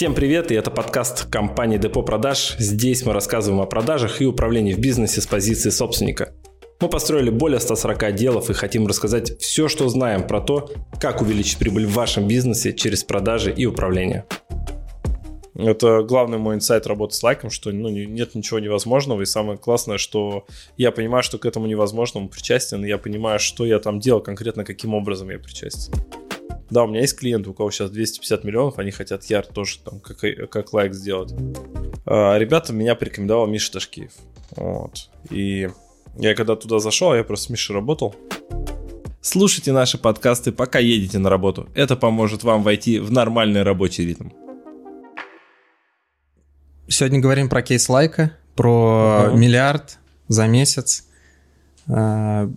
Всем привет, и это подкаст компании Депо Продаж. Здесь мы рассказываем о продажах и управлении в бизнесе с позиции собственника. Мы построили более 140 отделов и хотим рассказать все, что знаем про то, как увеличить прибыль в вашем бизнесе через продажи и управление. Это главный мой инсайт работы с лайком, что ну, нет ничего невозможного. И самое классное, что я понимаю, что к этому невозможному причастен, и я понимаю, что я там делал конкретно, каким образом я причастен. Да, у меня есть клиент, у кого сейчас 250 миллионов, они хотят ярд тоже там как, как лайк сделать. А, ребята меня порекомендовал Миша Ташкиев. Вот. И я когда туда зашел, я просто с Мишей работал. Слушайте наши подкасты, пока едете на работу. Это поможет вам войти в нормальный рабочий ритм. Сегодня говорим про кейс лайка, про uh-huh. миллиард за месяц. А,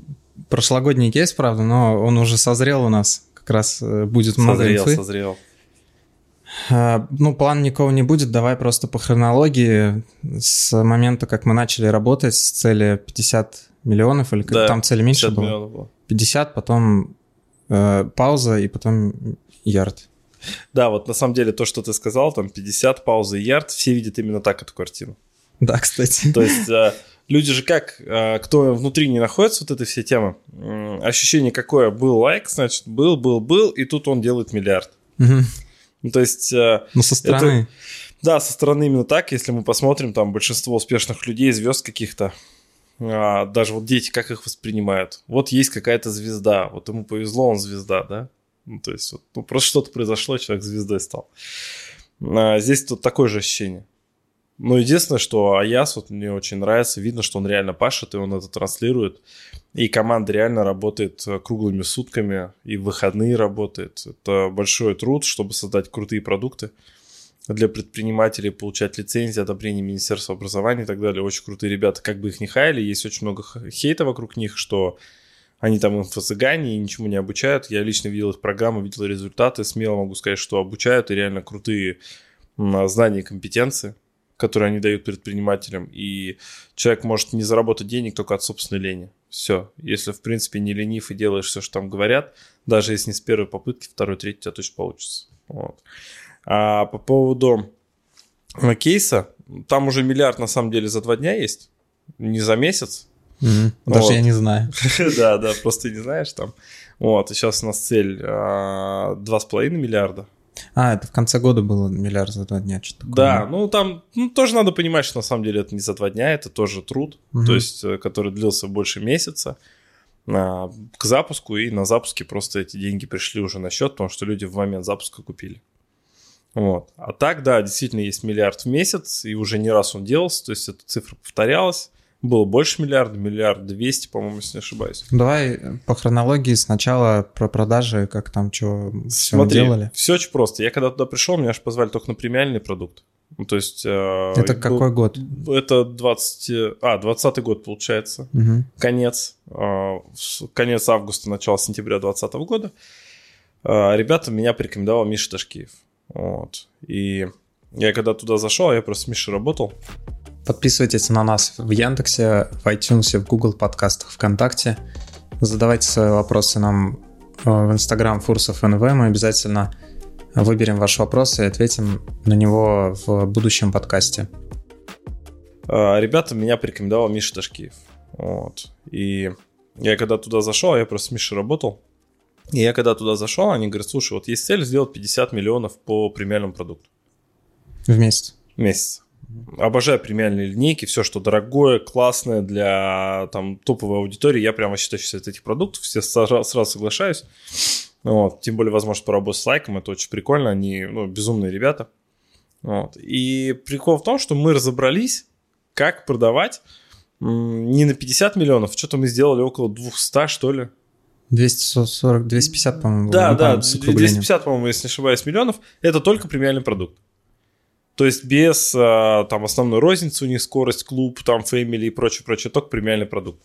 прошлогодний кейс, правда, но он уже созрел у нас как раз э, будет много созрел, инфы. Созрел, а, Ну, план никого не будет, давай просто по хронологии. С момента, как мы начали работать с цели 50 миллионов, или да, там цели меньше было? было? 50, потом э, пауза и потом ярд. Да, вот на самом деле то, что ты сказал, там 50, пауза и ярд, все видят именно так эту картину. Да, кстати. То есть э, люди же как, а, кто внутри не находится, вот этой все темы, ощущение какое, был лайк, значит, был, был, был, и тут он делает миллиард. Угу. Ну, то есть... Э, ну, со стороны. Это, да, со стороны именно так, если мы посмотрим, там, большинство успешных людей, звезд каких-то, а, даже вот дети, как их воспринимают. Вот есть какая-то звезда, вот ему повезло, он звезда, да? Ну, то есть, вот, ну, просто что-то произошло, человек звездой стал. А здесь тут такое же ощущение. Ну, единственное, что Аяс вот мне очень нравится, видно, что он реально пашет, и он это транслирует. И команда реально работает э, круглыми сутками, и в выходные работает. Это большой труд, чтобы создать крутые продукты для предпринимателей, получать лицензии, одобрение Министерства образования и так далее. Очень крутые ребята, как бы их ни хаяли, есть очень много хейта вокруг них, что они там инфо-цыгане и ничему не обучают. Я лично видел их программы, видел результаты, смело могу сказать, что обучают и реально крутые знания и компетенции которые они дают предпринимателям, и человек может не заработать денег только от собственной лени. Все. Если, в принципе, не ленив и делаешь все, что там говорят, даже если не с первой попытки, второй, третий у тебя точно получится. Вот. А по поводу кейса, там уже миллиард на самом деле за два дня есть, не за месяц. Mm-hmm. Даже вот. я не знаю. да, да, просто не знаешь там. Вот, сейчас у нас цель а, два с половиной миллиарда. А, это в конце года было миллиард за два дня, что-то такое. Да, ну там ну, тоже надо понимать, что на самом деле это не за два дня, это тоже труд, угу. то есть, э, который длился больше месяца а, к запуску, и на запуске просто эти деньги пришли уже на счет, потому что люди в момент запуска купили. Вот. А так, да, действительно есть миллиард в месяц, и уже не раз он делался, то есть эта цифра повторялась. Было больше миллиарда, миллиард двести, по-моему, если не ошибаюсь. Давай по хронологии сначала про продажи, как там что все делали. все очень просто. Я когда туда пришел, меня же позвали только на премиальный продукт. Ну, то есть... Э, это какой был, год? Это 20... А, 20 год, получается. Угу. Конец. Э, конец августа, начало сентября 2020 года. Э, ребята меня порекомендовал Миша Ташкиев. Вот. И я когда туда зашел, я просто с Мишей работал. Подписывайтесь на нас в Яндексе, в iTunes, в Google подкастах, ВКонтакте. Задавайте свои вопросы нам э, в Instagram Фурсов НВ. Мы обязательно выберем ваш вопрос и ответим на него в будущем подкасте. А, ребята меня порекомендовал Миша Ташкиев. Вот. И я когда туда зашел, я просто с Мишей работал. И я когда туда зашел, они говорят, слушай, вот есть цель сделать 50 миллионов по премиальному продукту. В месяц? В месяц. Обожаю премиальные линейки, все, что дорогое, классное для там, топовой аудитории. Я прямо считаю от этих продуктов, все сразу, сразу соглашаюсь. Вот. Тем более возможность поработать с лайком, это очень прикольно, они ну, безумные ребята. Вот. И прикол в том, что мы разобрались, как продавать не на 50 миллионов, что-то мы сделали около 200, что ли. 240, 250, по-моему. Да, да, 250, по-моему, если не ошибаюсь, миллионов. Это только премиальный продукт. То есть без а, там основной розницы у них скорость, клуб, там family и прочее, прочее, только премиальный продукт.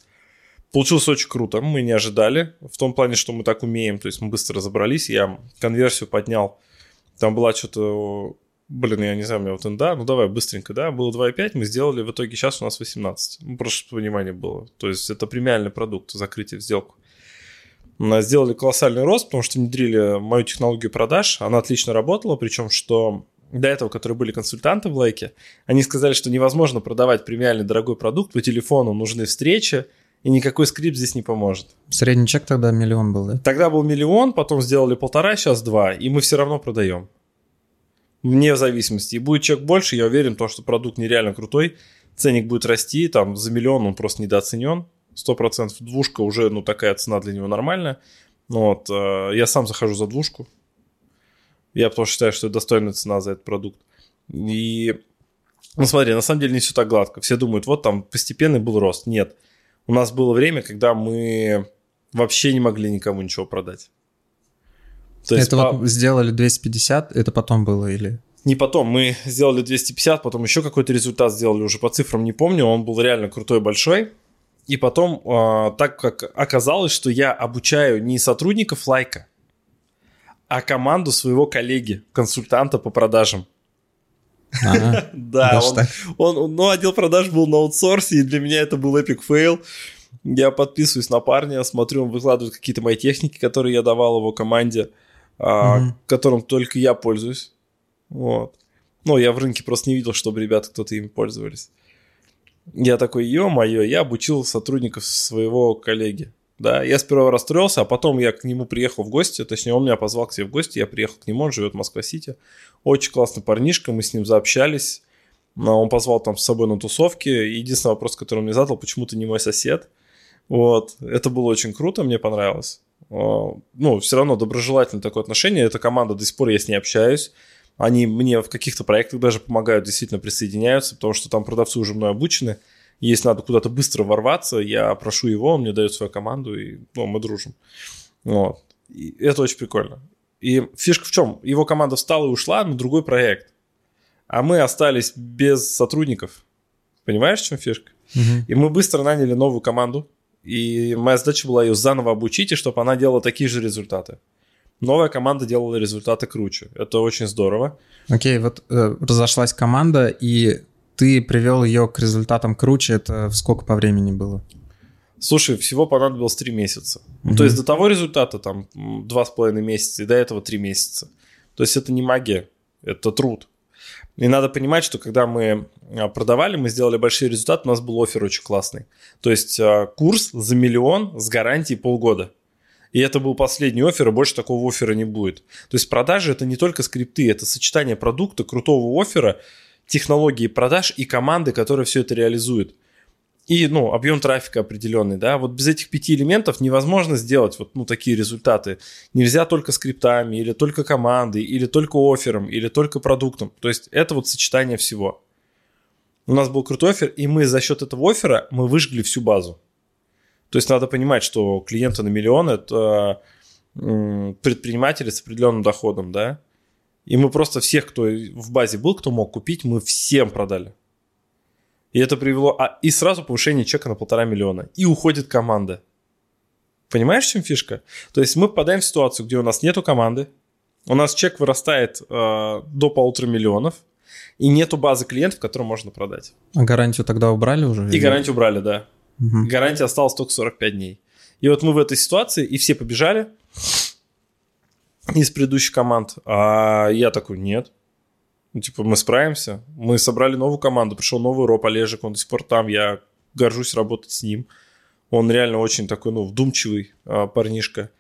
Получилось очень круто, мы не ожидали, в том плане, что мы так умеем, то есть мы быстро разобрались, я конверсию поднял, там была что-то, блин, я не знаю, у меня вот да, ну давай быстренько, да, было 2,5, мы сделали, в итоге сейчас у нас 18, ну просто чтобы понимание было, то есть это премиальный продукт, закрытие в сделку. Сделали колоссальный рост, потому что внедрили мою технологию продаж, она отлично работала, причем что до этого, которые были консультанты в лайке, они сказали, что невозможно продавать премиальный дорогой продукт по телефону, нужны встречи, и никакой скрипт здесь не поможет. Средний чек тогда миллион был, да? Тогда был миллион, потом сделали полтора, сейчас два, и мы все равно продаем. Вне зависимости. И будет чек больше, я уверен, то, что продукт нереально крутой, ценник будет расти, там за миллион он просто недооценен, 100% двушка уже, ну, такая цена для него нормальная. Ну, вот, э, я сам захожу за двушку, я потому что считаю, что это достойная цена за этот продукт. И, ну, смотри, на самом деле не все так гладко. Все думают, вот там постепенный был рост. Нет. У нас было время, когда мы вообще не могли никому ничего продать. То это по... вот сделали 250, это потом было или... Не потом, мы сделали 250, потом еще какой-то результат сделали, уже по цифрам не помню, он был реально крутой, большой. И потом, э, так как оказалось, что я обучаю не сотрудников лайка, а команду своего коллеги, консультанта по продажам. Да, он, ну, отдел продаж был на аутсорсе, и для меня это был epic fail. Я подписываюсь на парня, смотрю, он выкладывает какие-то мои техники, которые я давал его команде, а, которым только я пользуюсь. Вот. Ну, я в рынке просто не видел, чтобы ребята кто-то ими пользовались. Я такой, ё-моё, я обучил сотрудников своего коллеги. Да, я сперва расстроился, а потом я к нему приехал в гости, точнее, он меня позвал к себе в гости, я приехал к нему, он живет в Москва-Сити. Очень классный парнишка, мы с ним заобщались. Он позвал там с собой на тусовки. Единственный вопрос, который он мне задал, почему ты не мой сосед? Вот, это было очень круто, мне понравилось. А, ну, все равно доброжелательное такое отношение. Эта команда, до сих пор я с ней общаюсь. Они мне в каких-то проектах даже помогают, действительно присоединяются, потому что там продавцы уже мной обучены. Если надо куда-то быстро ворваться, я прошу его, он мне дает свою команду, и ну, мы дружим. Вот. И это очень прикольно. И фишка в чем? Его команда встала и ушла на другой проект. А мы остались без сотрудников. Понимаешь, в чем фишка? Угу. И мы быстро наняли новую команду. И моя задача была ее заново обучить, и чтобы она делала такие же результаты. Новая команда делала результаты круче. Это очень здорово. Окей, вот э, разошлась команда, и ты привел ее к результатам круче. Это сколько по времени было? Слушай, всего понадобилось три месяца. Mm-hmm. То есть до того результата там два с половиной месяца, и до этого три месяца. То есть это не магия, это труд. И надо понимать, что когда мы а, продавали, мы сделали большие результаты, у нас был офер очень классный. То есть а, курс за миллион с гарантией полгода. И это был последний офер, и больше такого оффера не будет. То есть продажи это не только скрипты, это сочетание продукта, крутого оффера, технологии продаж и команды, которая все это реализует и, ну, объем трафика определенный, да, вот без этих пяти элементов невозможно сделать вот, ну, такие результаты. Нельзя только скриптами, или только командой, или только оффером, или только продуктом. То есть это вот сочетание всего. У нас был крутой офер, и мы за счет этого оффера мы выжгли всю базу. То есть надо понимать, что клиенты на миллион – это предприниматели с определенным доходом, да, и мы просто всех, кто в базе был, кто мог купить, мы всем продали. И это привело... А, и сразу повышение чека на полтора миллиона. И уходит команда. Понимаешь, в чем фишка? То есть мы попадаем в ситуацию, где у нас нету команды, у нас чек вырастает э, до полутора миллионов, и нету базы клиентов, которую можно продать. А гарантию тогда убрали уже? И или? гарантию убрали, да. Угу. Гарантия осталась только 45 дней. И вот мы в этой ситуации, и все побежали из предыдущих команд. А я такой, нет, ну, типа, мы справимся. Мы собрали новую команду, пришел новый Роб Олежек, он до сих пор там, я горжусь работать с ним. Он реально очень такой, ну, вдумчивый а, парнишка.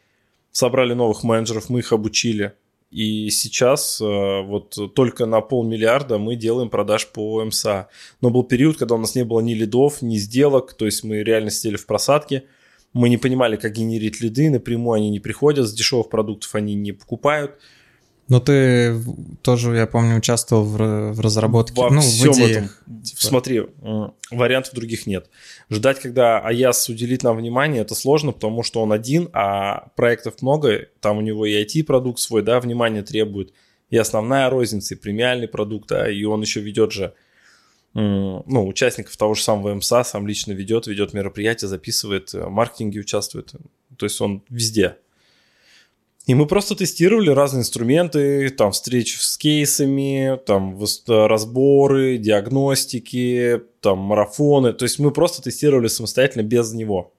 Собрали новых менеджеров, мы их обучили. И сейчас а, вот только на полмиллиарда мы делаем продаж по МСА. Но был период, когда у нас не было ни лидов, ни сделок, то есть мы реально сидели в просадке. Мы не понимали, как генерить лиды, напрямую они не приходят, с дешевых продуктов они не покупают. Но ты тоже, я помню, участвовал в, в разработке, Во ну, всем в идеях. этом. Типа. Смотри, вариантов других нет. Ждать, когда Аяс уделит нам внимание, это сложно, потому что он один, а проектов много, там у него и IT-продукт свой, да, внимание требует, и основная розница, и премиальный продукт, да, и он еще ведет же ну, участников того же самого МСА, сам лично ведет, ведет мероприятия, записывает, в маркетинге участвует. То есть он везде. И мы просто тестировали разные инструменты, там встречи с кейсами, там разборы, диагностики, там марафоны. То есть мы просто тестировали самостоятельно без него.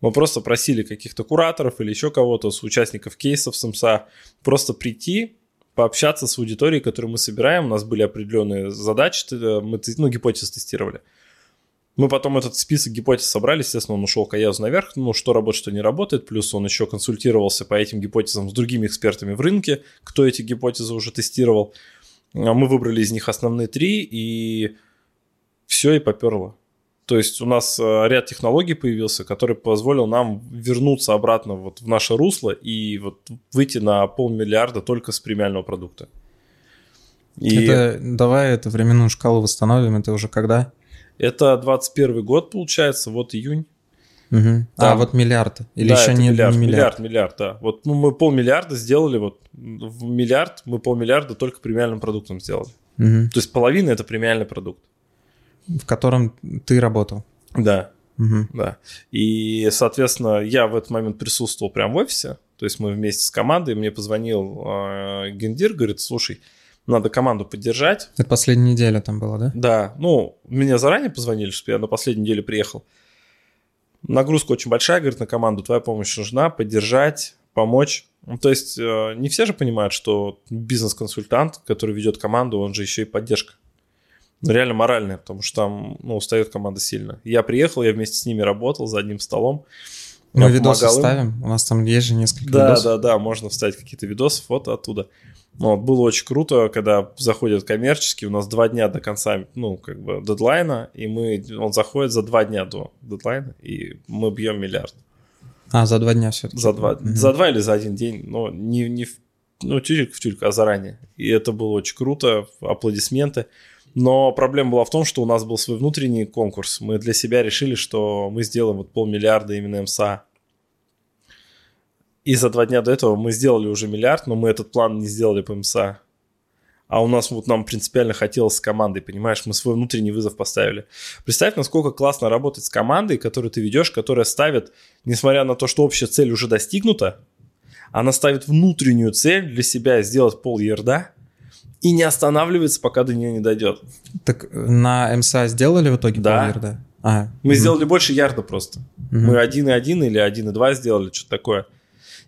Мы просто просили каких-то кураторов или еще кого-то с участников кейсов СМСа просто прийти, пообщаться с аудиторией, которую мы собираем. У нас были определенные задачи, мы ну, гипотезы тестировали. Мы потом этот список гипотез собрали, естественно, он ушел к Аязу наверх, ну, что работает, что не работает, плюс он еще консультировался по этим гипотезам с другими экспертами в рынке, кто эти гипотезы уже тестировал. А мы выбрали из них основные три, и все, и поперло. То есть у нас э, ряд технологий появился, который позволил нам вернуться обратно вот в наше русло и вот выйти на полмиллиарда только с премиального продукта. И... Это, давай эту временную шкалу восстановим, это уже когда? Это 21 год, получается, вот июнь. Угу. А, вот миллиард. Или да, еще не миллиард, не миллиард? Миллиард, миллиард, да. Вот ну, мы полмиллиарда сделали, вот в миллиард мы полмиллиарда только премиальным продуктом сделали. Угу. То есть половина это премиальный продукт. В котором ты работал. Да. Угу. Да. И, соответственно, я в этот момент присутствовал прямо в офисе. То есть мы вместе с командой, мне позвонил э, Гендир, говорит, слушай, надо команду поддержать. Это последняя неделя там была, да? Да. Ну, мне заранее позвонили, что я на последней неделе приехал. Нагрузка очень большая, говорит, на команду. Твоя помощь нужна, поддержать, помочь. Ну, то есть э, не все же понимают, что бизнес-консультант, который ведет команду, он же еще и поддержка. Ну, реально моральная, потому что там ну, устает команда сильно. Я приехал, я вместе с ними работал за одним столом. Мы видосы ставим, у нас там есть же несколько да, видосов. Да, да, да, можно вставить какие-то видосы, фото оттуда. Ну, вот, было очень круто, когда заходят коммерческие, у нас два дня до конца, ну, как бы, дедлайна, и мы, он заходит за два дня до дедлайна, и мы бьем миллиард. А, за два дня все-таки? За два, угу. за два или за один день, но не, не в, ну, тюрик в тюрик, а заранее. И это было очень круто, аплодисменты. Но проблема была в том, что у нас был свой внутренний конкурс. Мы для себя решили, что мы сделаем вот полмиллиарда именно МСА. И за два дня до этого мы сделали уже миллиард, но мы этот план не сделали по МСА. А у нас вот нам принципиально хотелось с командой, понимаешь, мы свой внутренний вызов поставили. Представь, насколько классно работать с командой, которую ты ведешь, которая ставит, несмотря на то, что общая цель уже достигнута, она ставит внутреннюю цель для себя сделать пол ерда и не останавливается, пока до нее не дойдет. Так на МСА сделали в итоге да. пол ярда? А, мы угу. сделали больше ярда просто. Угу. Мы 1,1 или 1,2 сделали, что-то такое.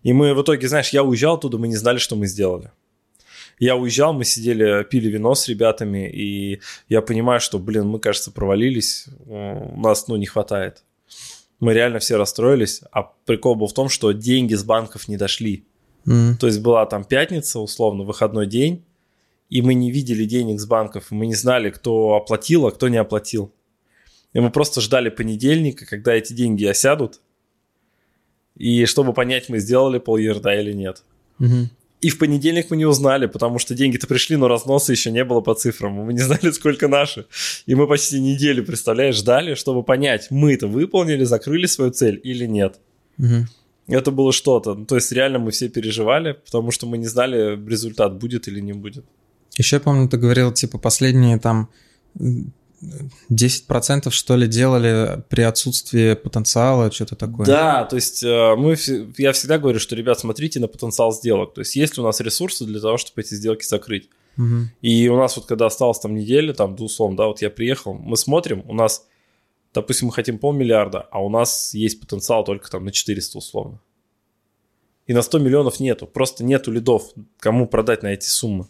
И мы в итоге, знаешь, я уезжал оттуда, мы не знали, что мы сделали. Я уезжал, мы сидели, пили вино с ребятами, и я понимаю, что, блин, мы, кажется, провалились, у нас, ну, не хватает. Мы реально все расстроились, а прикол был в том, что деньги с банков не дошли. Mm. То есть была там пятница, условно, выходной день, и мы не видели денег с банков, мы не знали, кто оплатил, а кто не оплатил. И мы просто ждали понедельника, когда эти деньги осядут, и чтобы понять, мы сделали пол ерда или нет. Угу. И в понедельник мы не узнали, потому что деньги-то пришли, но разноса еще не было по цифрам. Мы не знали, сколько наши. И мы почти неделю, представляешь, ждали, чтобы понять, мы это выполнили, закрыли свою цель или нет. Угу. Это было что-то. То есть реально мы все переживали, потому что мы не знали, результат будет или не будет. Еще я помню, ты говорил, типа, последние там 10% что ли делали при отсутствии потенциала, что-то такое. Да, то есть э, мы, я всегда говорю, что, ребят, смотрите на потенциал сделок. То есть есть ли у нас ресурсы для того, чтобы эти сделки закрыть. Угу. И у нас вот когда осталось там неделя, там, условно, да, вот я приехал, мы смотрим, у нас, допустим, мы хотим полмиллиарда, а у нас есть потенциал только там на 400 условно. И на 100 миллионов нету, просто нету лидов, кому продать на эти суммы.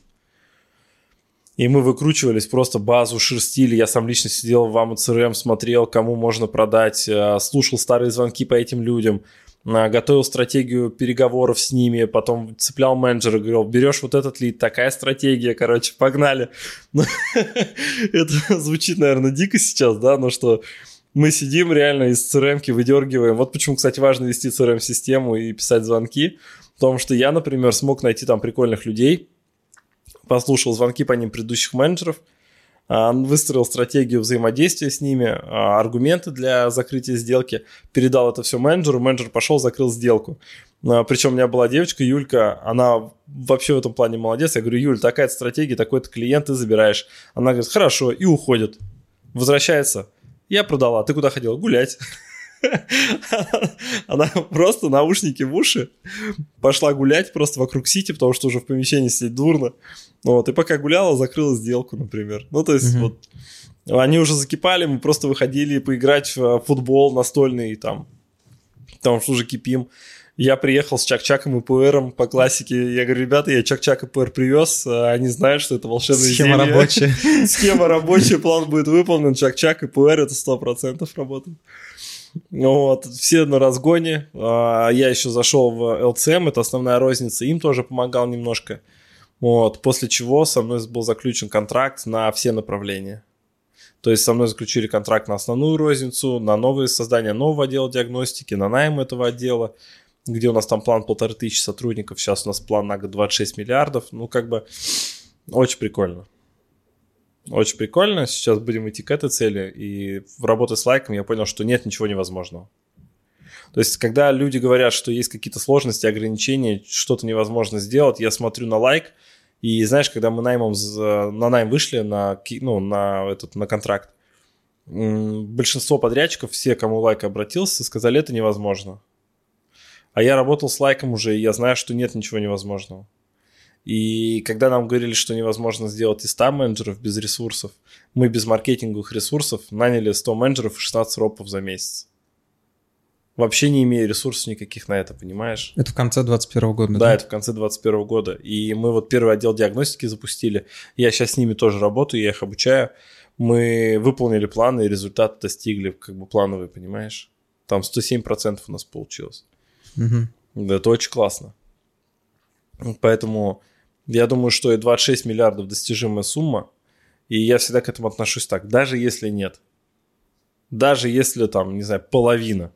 И мы выкручивались, просто базу шерстили. Я сам лично сидел в АМЦРМ, смотрел, кому можно продать, э, слушал старые звонки по этим людям, э, готовил стратегию переговоров с ними, потом цеплял менеджера, говорил, берешь вот этот лид, такая стратегия, короче, погнали. Ну, это звучит, наверное, дико сейчас, да, но что мы сидим реально из CRM выдергиваем. Вот почему, кстати, важно вести CRM-систему и писать звонки. Потому что я, например, смог найти там прикольных людей, послушал звонки по ним предыдущих менеджеров, а, выстроил стратегию взаимодействия с ними, а, аргументы для закрытия сделки, передал это все менеджеру, менеджер пошел, закрыл сделку. А, Причем у меня была девочка, Юлька, она вообще в этом плане молодец. Я говорю, Юль, такая стратегия, такой-то клиент ты забираешь. Она говорит, хорошо, и уходит. Возвращается. Я продала, ты куда ходил? Гулять. Она просто наушники в уши пошла гулять просто вокруг Сити, потому что уже в помещении сидеть дурно. Вот, и пока гуляла, закрыла сделку, например. Ну, то есть, вот, они уже закипали, мы просто выходили поиграть в футбол настольный, там, там что уже кипим. Я приехал с Чак-Чаком и Пуэром по классике. Я говорю, ребята, я Чак-Чак и Пуэр привез. а Они знают, что это волшебная Схема зелье. рабочая. Схема рабочая, план будет выполнен. Чак-Чак и Пуэр это 100% работает. Ну Вот, все на разгоне. А, Я еще зашел в LCM, это основная розница. Им тоже помогал немножко. Вот, после чего со мной был заключен контракт на все направления. То есть со мной заключили контракт на основную розницу, на новое создание нового отдела диагностики, на найм этого отдела, где у нас там план полторы тысячи сотрудников, сейчас у нас план на год 26 миллиардов. Ну, как бы очень прикольно. Очень прикольно. Сейчас будем идти к этой цели. И в работе с лайком я понял, что нет ничего невозможного. То есть, когда люди говорят, что есть какие-то сложности, ограничения, что-то невозможно сделать, я смотрю на лайк, и знаешь, когда мы наймом, на найм вышли на, ну, на, этот, на контракт, большинство подрядчиков, все, кому лайк обратился, сказали, это невозможно. А я работал с лайком уже, и я знаю, что нет ничего невозможного. И когда нам говорили, что невозможно сделать из 100 менеджеров без ресурсов, мы без маркетинговых ресурсов наняли 100 менеджеров и 16 ропов за месяц. Вообще не имея ресурсов никаких на это, понимаешь? Это в конце 21 года, Да, это в конце 2021 года. И мы вот первый отдел диагностики запустили. Я сейчас с ними тоже работаю, я их обучаю. Мы выполнили планы и результаты достигли, как бы плановые, понимаешь? Там 107% у нас получилось. Мгм. Да, это очень классно. Поэтому я думаю, что и 26 миллиардов достижимая сумма. И я всегда к этому отношусь так. Даже если нет. Даже если там, не знаю, половина.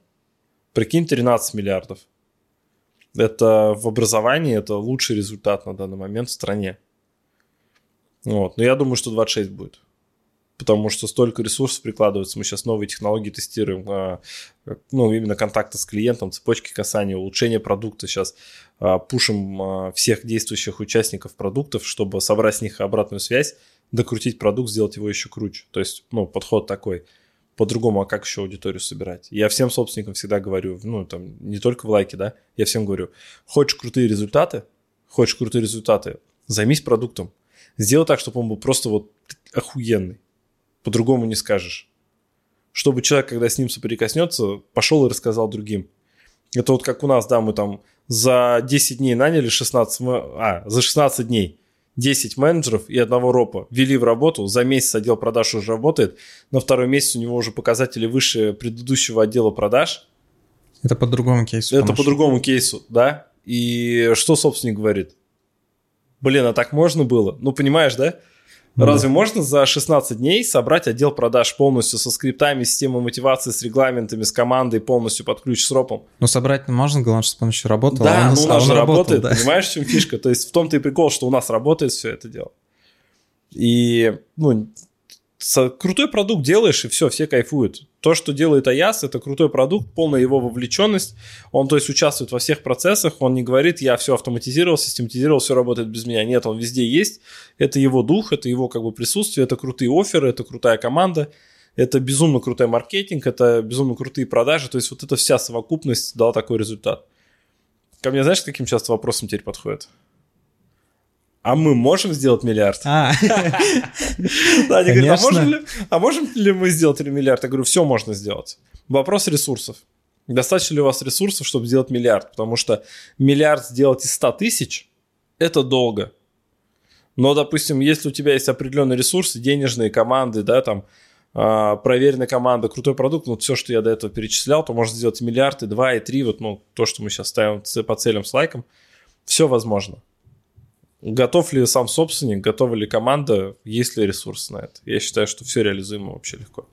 Прикинь, 13 миллиардов. Это в образовании, это лучший результат на данный момент в стране. Вот. Но я думаю, что 26 будет. Потому что столько ресурсов прикладывается. Мы сейчас новые технологии тестируем. а, Ну, именно контакты с клиентом, цепочки касания, улучшение продукта. Сейчас а, пушим а, всех действующих участников продуктов, чтобы собрать с них обратную связь, докрутить продукт, сделать его еще круче. То есть, ну, подход такой. По-другому, а как еще аудиторию собирать? Я всем собственникам всегда говорю, ну, там, не только в лайке, да, я всем говорю, хочешь крутые результаты, хочешь крутые результаты, займись продуктом. Сделай так, чтобы он был просто вот охуенный. По-другому не скажешь. Чтобы человек, когда с ним соприкоснется, пошел и рассказал другим. Это вот как у нас, да, мы там за 10 дней наняли 16, ме- а, за 16 дней 10 менеджеров и одного ропа ввели в работу, за месяц отдел продаж уже работает, на второй месяц у него уже показатели выше предыдущего отдела продаж, Это по другому кейсу. это по другому кейсу, да, и что собственник говорит? Блин, а так можно было? Ну, понимаешь, да? Ну Разве можно за 16 дней собрать отдел продаж полностью со скриптами, системой мотивации, с регламентами, с командой, полностью под ключ с ропом? Ну, собрать можно, главное, чтобы он еще работал. Да, а ну у нас же работал, работает, да. понимаешь, в чем фишка? То есть в том-то и прикол, что у нас работает все это дело. И, ну, крутой продукт делаешь, и все, все кайфуют. То, что делает Аяс, это крутой продукт, полная его вовлеченность. Он, то есть, участвует во всех процессах, он не говорит, я все автоматизировал, систематизировал, все работает без меня. Нет, он везде есть. Это его дух, это его как бы присутствие, это крутые оферы, это крутая команда, это безумно крутой маркетинг, это безумно крутые продажи. То есть, вот эта вся совокупность дала такой результат. Ко мне знаешь, каким часто вопросом теперь подходит? А мы можем сделать миллиард? А, Да, они говорят, а можем, ли, а можем ли мы сделать миллиард? Я говорю, все можно сделать. Вопрос ресурсов. Достаточно ли у вас ресурсов, чтобы сделать миллиард? Потому что миллиард сделать из 100 тысяч – это долго. Но, допустим, если у тебя есть определенные ресурсы, денежные команды, да, там, а, проверенная команда, крутой продукт, ну, все, что я до этого перечислял, то можно сделать миллиард, и два, и три, вот, ну, то, что мы сейчас ставим по целям с лайком, все возможно. Готов ли сам собственник, готова ли команда, есть ли ресурс на это? Я считаю, что все реализуемо вообще легко.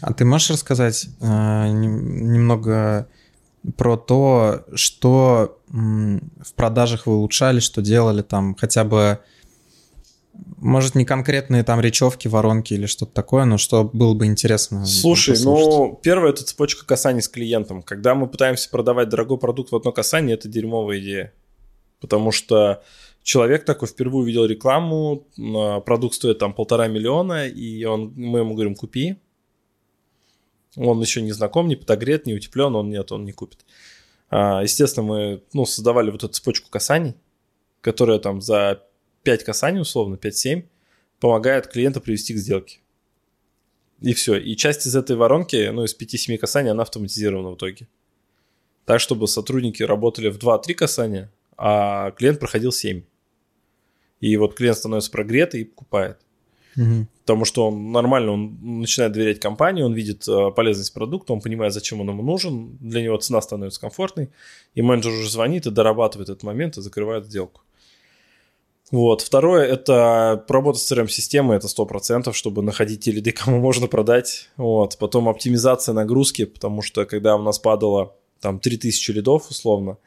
а ты можешь рассказать э, нем- немного про то, что в продажах вы улучшали, что делали там, хотя бы, может, не конкретные там речевки, воронки или что-то такое, но что было бы интересно Слушай, послушать. ну, первое это цепочка касаний с клиентом. Когда мы пытаемся продавать дорогой продукт в одно касание, это дерьмовая идея. Потому что человек такой впервые увидел рекламу, а, продукт стоит там полтора миллиона, и он, мы ему говорим, купи. Он еще не знаком, не подогрет, не утеплен, он нет, он не купит. А, Естественно, мы ну, создавали вот эту цепочку касаний, которая там за 5 касаний, условно, 5-7, помогает клиента привести к сделке. И все. И часть из этой воронки, ну, из 5-7 касаний, она автоматизирована в итоге. так, чтобы сотрудники работали в 2-3 касания, а клиент проходил 7. И вот клиент становится прогретый и покупает. Мгм. Потому что он нормально, он начинает доверять компании, он видит э, полезность продукта, он понимает, зачем он ему нужен, для него цена становится комфортной, и менеджер уже звонит и дорабатывает этот момент и закрывает сделку. Вот. Второе – это работа с CRM-системой, это 100%, чтобы находить те лиды, кому можно продать. Вот. Потом оптимизация нагрузки, потому что когда у нас падало там 3000 лидов условно,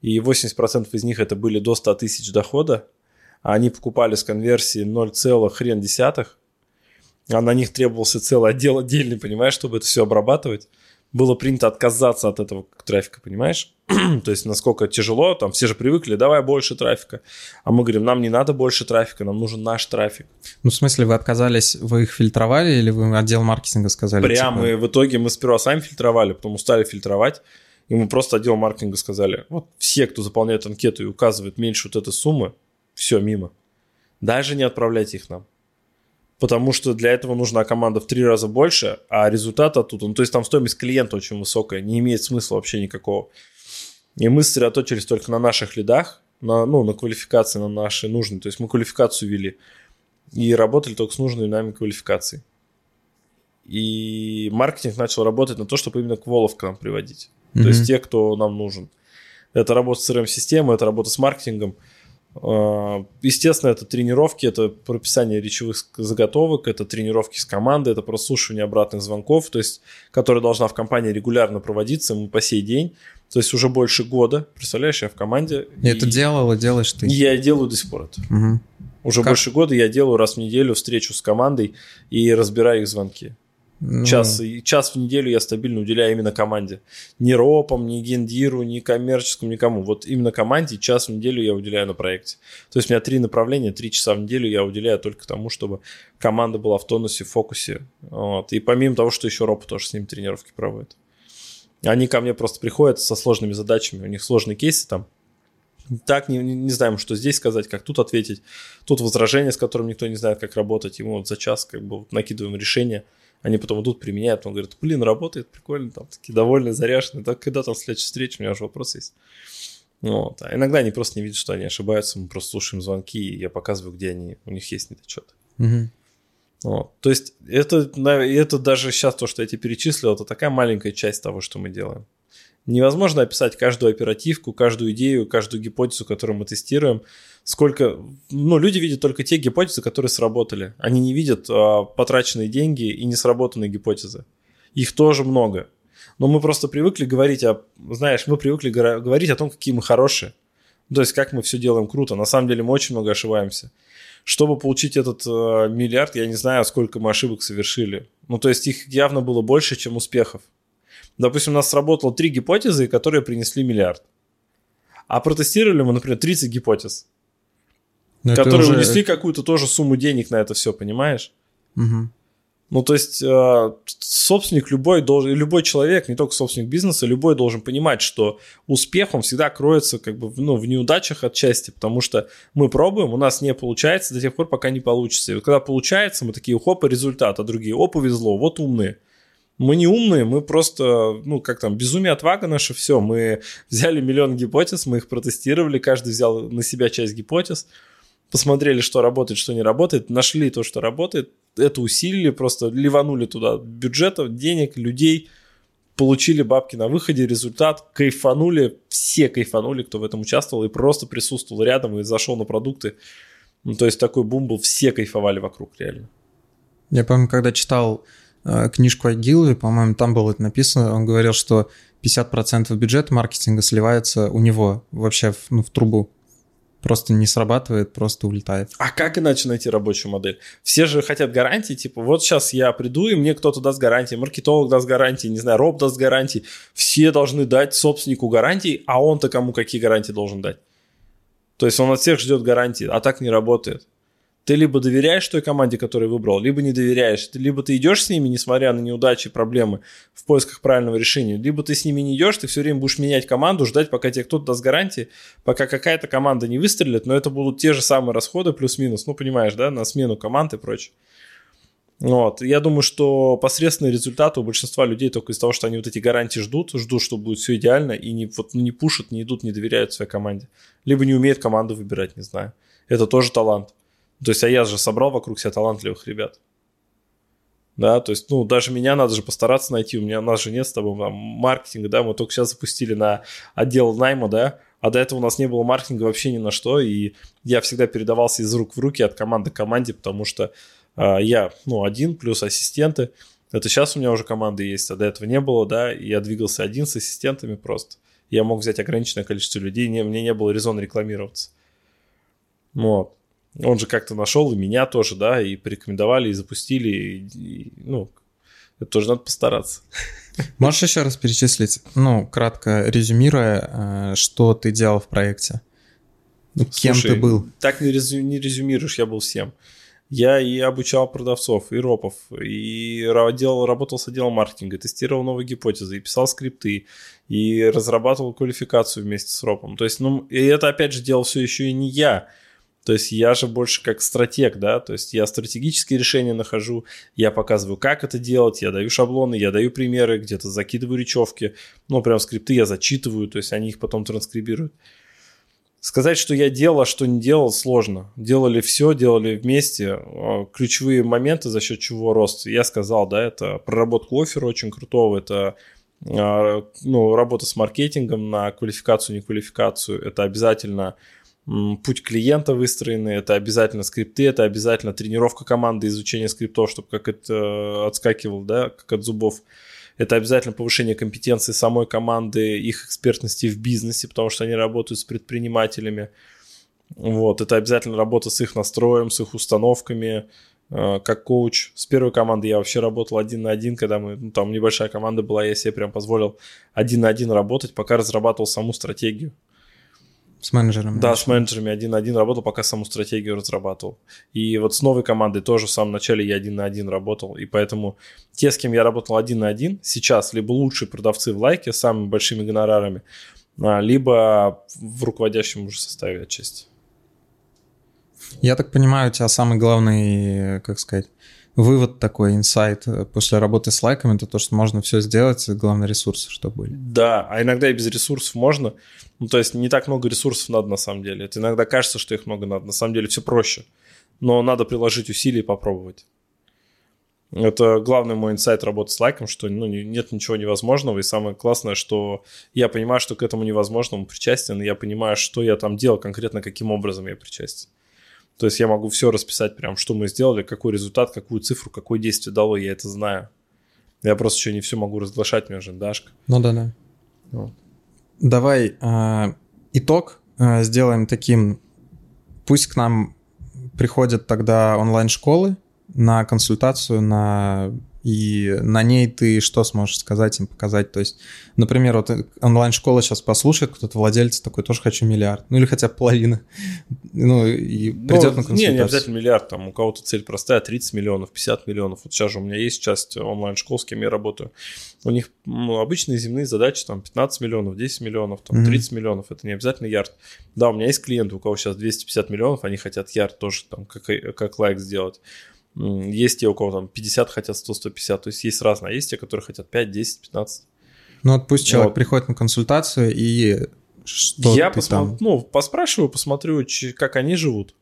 и 80% из них это были до 100 тысяч дохода, они покупали с конверсии 0, хрен десятых, а на них требовался целый отдел отдельный, понимаешь, чтобы это все обрабатывать. Было принято отказаться от этого трафика, понимаешь? То есть, насколько тяжело, там все же привыкли, давай больше трафика. А мы говорим, нам не надо больше трафика, нам нужен наш трафик. Ну, в смысле, вы отказались, вы их фильтровали или вы отдел маркетинга сказали? Прямо, типа, и в итоге мы сперва сами фильтровали, потом устали фильтровать, и мы просто отдел маркетинга сказали, вот все, кто заполняет анкету и указывает меньше вот этой суммы, все, мимо. Даже не отправляйте их нам. Потому что для этого нужна команда в три раза больше, а результат оттуда, ну то есть там стоимость клиента очень высокая, не имеет смысла вообще никакого. И мы сосредоточились только на наших лидах, на, ну, на квалификации, на наши нужные. То есть мы квалификацию вели и работали только с нужной нами квалификацией. И маркетинг начал работать на то, чтобы именно кволов к нам приводить. То Мгм. есть те, кто нам нужен. Это работа с CRM-системой, это работа с маркетингом. А, Естественно, это тренировки, это прописание речевых заготовок, это тренировки с командой, это прослушивание обратных звонков, то есть, которая должна в компании регулярно проводиться, мы по сей день, то есть уже больше года, представляешь, я в команде. И это и- делал и делаешь ты. я делаю до сих пор это. Мгм. Уже Как? больше года я делаю раз в неделю встречу с командой и разбираю их звонки. Ну, Час, и час в неделю я стабильно уделяю именно команде. Ни ропам, ни гендиру, ни коммерческому, никому. Вот именно команде час в неделю я уделяю на проекте. То есть у меня три направления, три часа в неделю я уделяю только тому, чтобы команда была в тонусе, в фокусе. Вот. И помимо того, что еще ропы тоже с ними тренировки проводят. Они ко мне просто приходят со сложными задачами, у них сложные кейсы там. Так, не, не- знаем, что здесь сказать, как тут ответить. Тут возражение, с которым никто не знает, как работать. Ему вот за час как бы вот накидываем решение. Они потом идут, применяют. Он говорит, блин, работает, прикольно, там такие довольные, заряженные. Так когда там следующая встреча, у меня уже вопрос есть. Вот. А иногда они просто не видят, что они ошибаются. Мы просто слушаем звонки, и я показываю, где они, у них есть недочеты. мгм. Вот. То есть это, это даже сейчас то, что я тебе перечислил, это такая маленькая часть того, что мы делаем. Невозможно описать каждую оперативку, каждую идею, каждую гипотезу, которую мы тестируем. Сколько, ну, люди видят только те гипотезы, которые сработали. Они не видят а, потраченные деньги и не сработанные гипотезы. Их тоже много. Но мы просто привыкли говорить о, знаешь, мы привыкли говорить о том, какие мы хорошие. То есть, как мы все делаем круто. На самом деле мы очень много ошибаемся. Чтобы получить этот э, миллиард, я не знаю, сколько мы ошибок совершили. Ну, то есть их явно было больше, чем успехов. Допустим, у нас сработало три гипотезы, которые принесли миллиард. А протестировали мы, например, 30 гипотез, Ну, это которые уже- унесли какую-то тоже сумму денег на это все, понимаешь? Мгм. Ну, то есть э, собственник любой должен, любой человек, не только собственник бизнеса, любой должен понимать, что успех, он всегда кроется как бы в- ну, в неудачах отчасти, потому что мы пробуем, у нас не получается до тех пор, пока не получится. И вот когда получается, мы такие, хоп, и результат, а другие, о, повезло, вот умные. Мы не умные, мы просто, ну, как там, безумие, отвага наша, все. Мы взяли миллион гипотез, мы их протестировали, каждый взял на себя часть гипотез, посмотрели, что работает, что не работает, нашли то, что работает, это усилили, просто ливанули туда бюджетов, денег, людей, получили бабки на выходе, результат, кайфанули, все кайфанули, кто в этом участвовал, и просто присутствовал рядом и зашел на продукты. Ну, то есть такой бум был, все кайфовали вокруг, реально. Я помню, когда читал книжку Агилви, по-моему, там было это написано, он говорил, что 50% бюджета маркетинга сливается у него вообще в, ну, в трубу. Просто не срабатывает, просто улетает. А как иначе найти рабочую модель? Все же хотят гарантии, типа, вот сейчас я приду, и мне кто-то даст гарантии, маркетолог даст гарантии, не знаю, роб даст гарантии. Все должны дать собственнику гарантии, а он-то кому какие гарантии должен дать? То есть он от всех ждет гарантии, а так не работает. Ты либо доверяешь той команде, которую выбрал, либо не доверяешь. Либо ты идешь с ними, несмотря на неудачи, проблемы, в поисках правильного решения, либо ты с ними не идешь, ты все время будешь менять команду, ждать, пока тебе кто-то даст гарантии, пока какая-то команда не выстрелит, но это будут те же самые расходы плюс-минус, ну, понимаешь, да, на смену команд и прочее. Вот. Я думаю, что посредственные результаты у большинства людей только из-за того, что они вот эти гарантии ждут, ждут, что будет все идеально, и не, вот, не пушат, не идут, не доверяют своей команде. Либо не умеют команду выбирать, не знаю. Это тоже талант. То есть, а я же собрал вокруг себя талантливых ребят. Да, то есть, ну, даже меня надо же постараться найти. У меня, у нас же нет с тобой там, маркетинга, да, мы только сейчас запустили на отдел найма, да, а до этого у нас не было маркетинга вообще ни на что, и я всегда передавался из рук в руки от команды к команде, потому что а, я, ну, один плюс ассистенты. Это сейчас у меня уже команда есть, а до этого не было, да, и я двигался один с ассистентами просто. Я мог взять ограниченное количество людей, не, мне не было резона рекламироваться. Вот. Он же как-то нашел и меня тоже, да, и порекомендовали, и запустили, и, и, ну, это тоже надо постараться. Можешь еще раз перечислить, ну, кратко резюмируя, э, что ты делал в проекте? Ну, кем Слушай, ты был? Так не, резю, не резюмируешь, я был всем. Я и обучал продавцов, и ропов, и делал, работал с отделом маркетинга, тестировал новые гипотезы, и писал скрипты, и разрабатывал квалификацию вместе с ропом. То есть, ну, и это опять же делал все еще и не я. То есть я же больше как стратег, да, то есть я стратегические решения нахожу, я показываю, как это делать, я даю шаблоны, я даю примеры, где-то закидываю речевки, ну, прям скрипты я зачитываю, то есть они их потом транскрибируют. Сказать, что я делал, а что не делал, сложно. Делали все, делали вместе. А, ключевые моменты, за счет чего рост, я сказал, да, это проработка оффера очень крутого, это а, ну, работа с маркетингом на квалификацию, не квалификацию, это обязательно путь клиента выстроенный, это обязательно скрипты, это обязательно тренировка команды, изучение скриптов, чтобы как это отскакивал, да, как от зубов. Это обязательно повышение компетенции самой команды, их экспертности в бизнесе, потому что они работают с предпринимателями. Вот, это обязательно работа с их настроем, с их установками, э, как коуч. С первой командой я вообще работал один на один, когда мы, ну, там небольшая команда была, я себе прям позволил один на один работать, пока разрабатывал саму стратегию. С менеджерами? Да, с менеджерами один на один работал, пока саму стратегию разрабатывал. И вот с новой командой тоже в самом начале я один на один работал. И поэтому те, с кем я работал один на один, сейчас либо лучшие продавцы в лайке с самыми большими гонорарами, а, либо в руководящем уже составе отчасти. Я так понимаю, у тебя самый главный, как сказать, вывод такой, инсайт э, после работы с лайками, это то, что можно все сделать, главное ресурсы, чтобы были. Да, а иногда и без ресурсов можно. Ну, то есть не так много ресурсов надо на самом деле. Это иногда кажется, что их много надо. На самом деле все проще. Но надо приложить усилия и попробовать. Это главный мой инсайт работы с лайком, что ну, нет ничего невозможного. И самое классное, что я понимаю, что к этому невозможному причастен, и я понимаю, что я там делал конкретно, каким образом я причастен. То есть я могу все расписать прям, что мы сделали, какой результат, какую цифру, какое действие дало, я это знаю. Я просто еще не все могу разглашать, мне же Дашка. Ну да, да. Вот. Давай э, итог э, сделаем таким. Пусть к нам приходят тогда онлайн-школы на консультацию, на и на ней ты что сможешь сказать им, показать? То есть, например, вот онлайн-школа сейчас послушает, кто-то владелец такой, тоже хочу миллиард, ну или хотя бы половина, ну и ну, придет на консультацию. Не, не обязательно миллиард, там у кого-то цель простая, 30 миллионов, 50 миллионов. Вот сейчас же у меня есть часть онлайн-школ, с кем я работаю. У них ну, обычные земные задачи, там 15 миллионов, 10 миллионов, там 30 mm-hmm. миллионов, это не обязательно ярд. Да, у меня есть клиенты, у кого сейчас 250 миллионов, они хотят ярд тоже там как, как лайк сделать. Есть те, у кого там 50 хотят, 100, 150. То есть есть разные. А есть те, которые хотят 5, 10, 15. Ну вот пусть человек вот. приходит на консультацию и что Я посмотрю, там... ну, поспрашиваю, посмотрю, как они живут.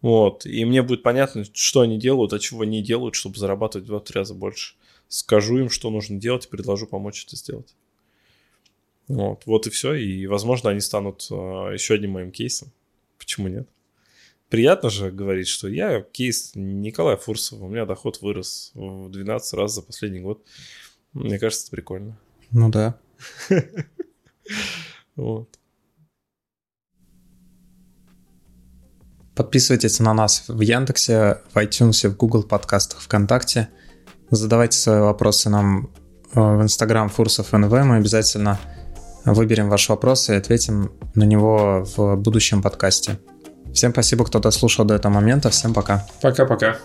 Вот. И мне будет понятно, что они делают, а чего не делают, чтобы зарабатывать в 2 раза больше. Скажу им, что нужно делать, и предложу помочь это сделать. Вот, вот и все. И, возможно, они станут э, еще одним моим кейсом. Почему нет? Приятно же говорить, что я кейс Николая Фурсова, у меня доход вырос в 12 раз за последний год. Мне кажется, это прикольно. Ну да. Вот. Подписывайтесь на нас в Яндексе, в iTunes, в Google подкастах, ВКонтакте. Задавайте свои вопросы нам э, в Instagram Фурсов НВ. Мы обязательно выберем ваш вопрос и ответим на него в будущем подкасте. Всем спасибо, кто дослушал до этого момента. Всем пока. Пока-пока.